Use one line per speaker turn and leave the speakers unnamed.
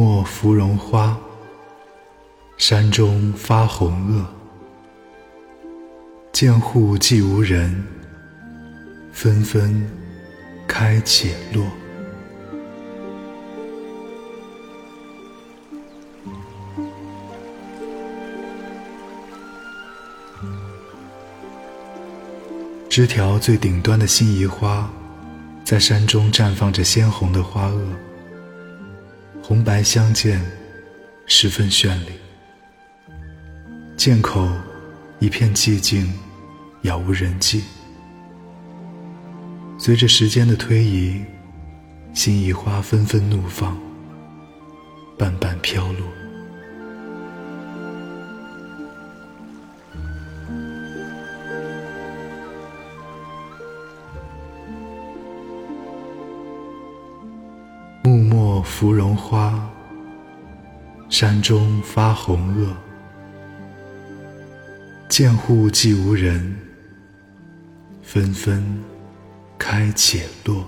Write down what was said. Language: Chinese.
莫芙蓉花，山中发红萼。见户寂无人，纷纷开且落。枝条最顶端的辛夷花，在山中绽放着鲜红的花萼，红白相间，十分绚丽。剑口一片寂静，杳无人迹。随着时间的推移，辛夷花纷纷怒放，瓣瓣飘落。芙蓉花，山中发红萼。见户既无人，纷纷开且落。